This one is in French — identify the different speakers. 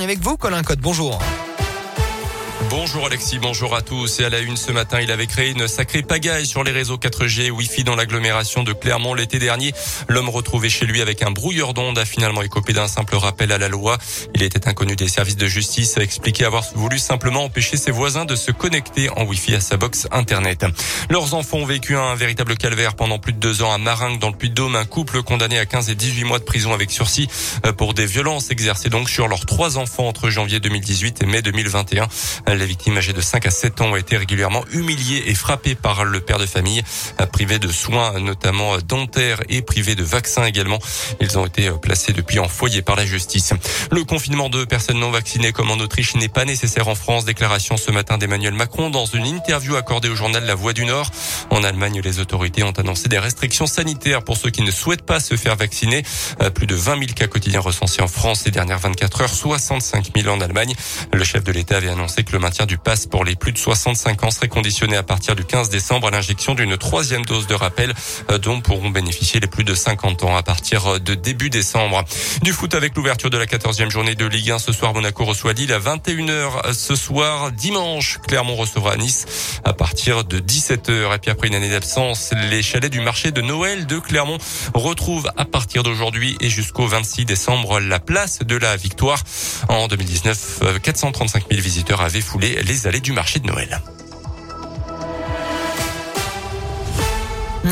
Speaker 1: Avec vous, Colin Cotte. Bonjour.
Speaker 2: Bonjour Alexis, bonjour à tous. Et à la une ce matin, il avait créé une sacrée pagaille sur les réseaux 4G Wi-Fi dans l'agglomération de Clermont l'été dernier. L'homme retrouvé chez lui avec un brouilleur d'ondes a finalement écopé d'un simple rappel à la loi. Il était inconnu des services de justice, a expliqué avoir voulu simplement empêcher ses voisins de se connecter en Wi-Fi à sa box internet. Leurs enfants ont vécu un véritable calvaire pendant plus de deux ans à Maringue dans le Puy-de-Dôme. Un couple condamné à 15 et 18 mois de prison avec sursis euh, pour des violences exercées donc sur leurs trois enfants entre janvier 2018 et mai 2021. Les victimes âgées de 5 à 7 ans ont été régulièrement humiliées et frappées par le père de famille, privés de soins notamment dentaires et privés de vaccins également. Ils ont été placés depuis en foyer par la justice. Le confinement de personnes non vaccinées comme en Autriche n'est pas nécessaire en France. Déclaration ce matin d'Emmanuel Macron dans une interview accordée au journal La Voix du Nord. En Allemagne, les autorités ont annoncé des restrictions sanitaires pour ceux qui ne souhaitent pas se faire vacciner. Plus de 20 000 cas quotidiens recensés en France ces dernières 24 heures, 65 000 en Allemagne. Le chef de l'État avait annoncé que le maintien du pass pour les plus de 65 ans serait conditionné à partir du 15 décembre à l'injection d'une troisième dose de rappel euh, dont pourront bénéficier les plus de 50 ans à partir de début décembre. Du foot avec l'ouverture de la 14e journée de Ligue 1 ce soir Monaco reçoit Lille à 21h ce soir dimanche. Clermont recevra Nice à partir de 17h et puis après une année d'absence les chalets du marché de Noël de Clermont retrouvent à partir d'aujourd'hui et jusqu'au 26 décembre la place de la victoire. En 2019 435 000 visiteurs avaient foulé les allées du marché de Noël.